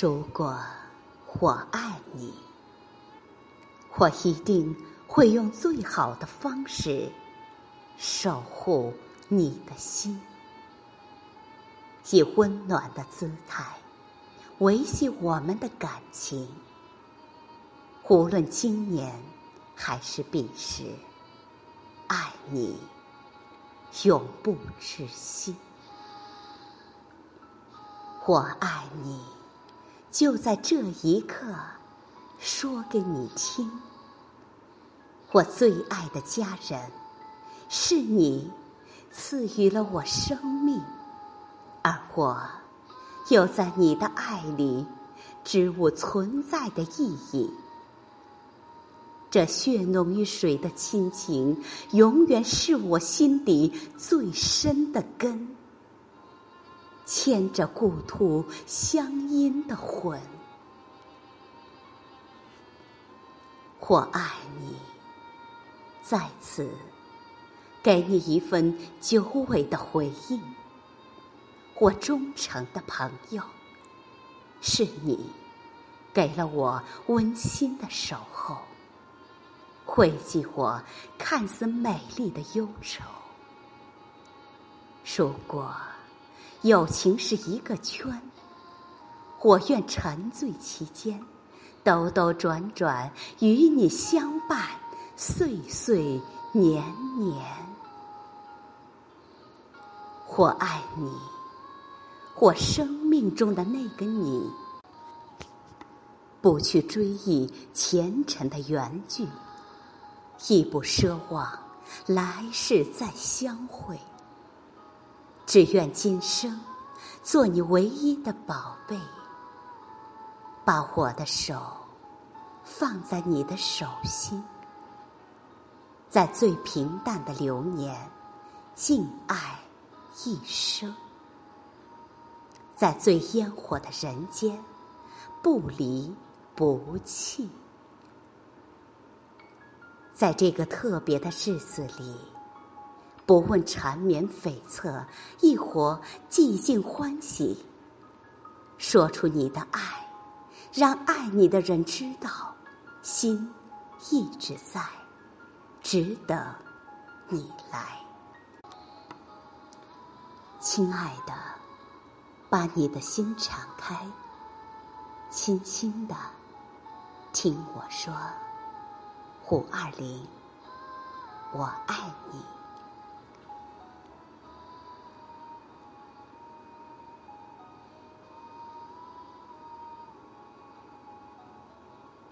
如果我爱你，我一定会用最好的方式守护你的心，以温暖的姿态维系我们的感情。无论今年还是彼时，爱你永不止息。我爱你。就在这一刻，说给你听，我最爱的家人，是你赐予了我生命，而我又在你的爱里知悟存在的意义。这血浓于水的亲情，永远是我心底最深的根。牵着故土乡音的魂，我爱你，在此给你一份久违的回应。我忠诚的朋友，是你给了我温馨的守候，汇集我看似美丽的忧愁。如果。友情是一个圈，我愿沉醉其间，兜兜转转与你相伴，岁岁年年。我爱你，我生命中的那个你，不去追忆前尘的缘聚，亦不奢望来世再相会。只愿今生做你唯一的宝贝，把我的手放在你的手心，在最平淡的流年，敬爱一生；在最烟火的人间，不离不弃。在这个特别的日子里。不问缠绵悱恻，亦或寂静欢喜。说出你的爱，让爱你的人知道，心一直在，只等你来。亲爱的，把你的心敞开，轻轻的听我说：五二零，我爱你。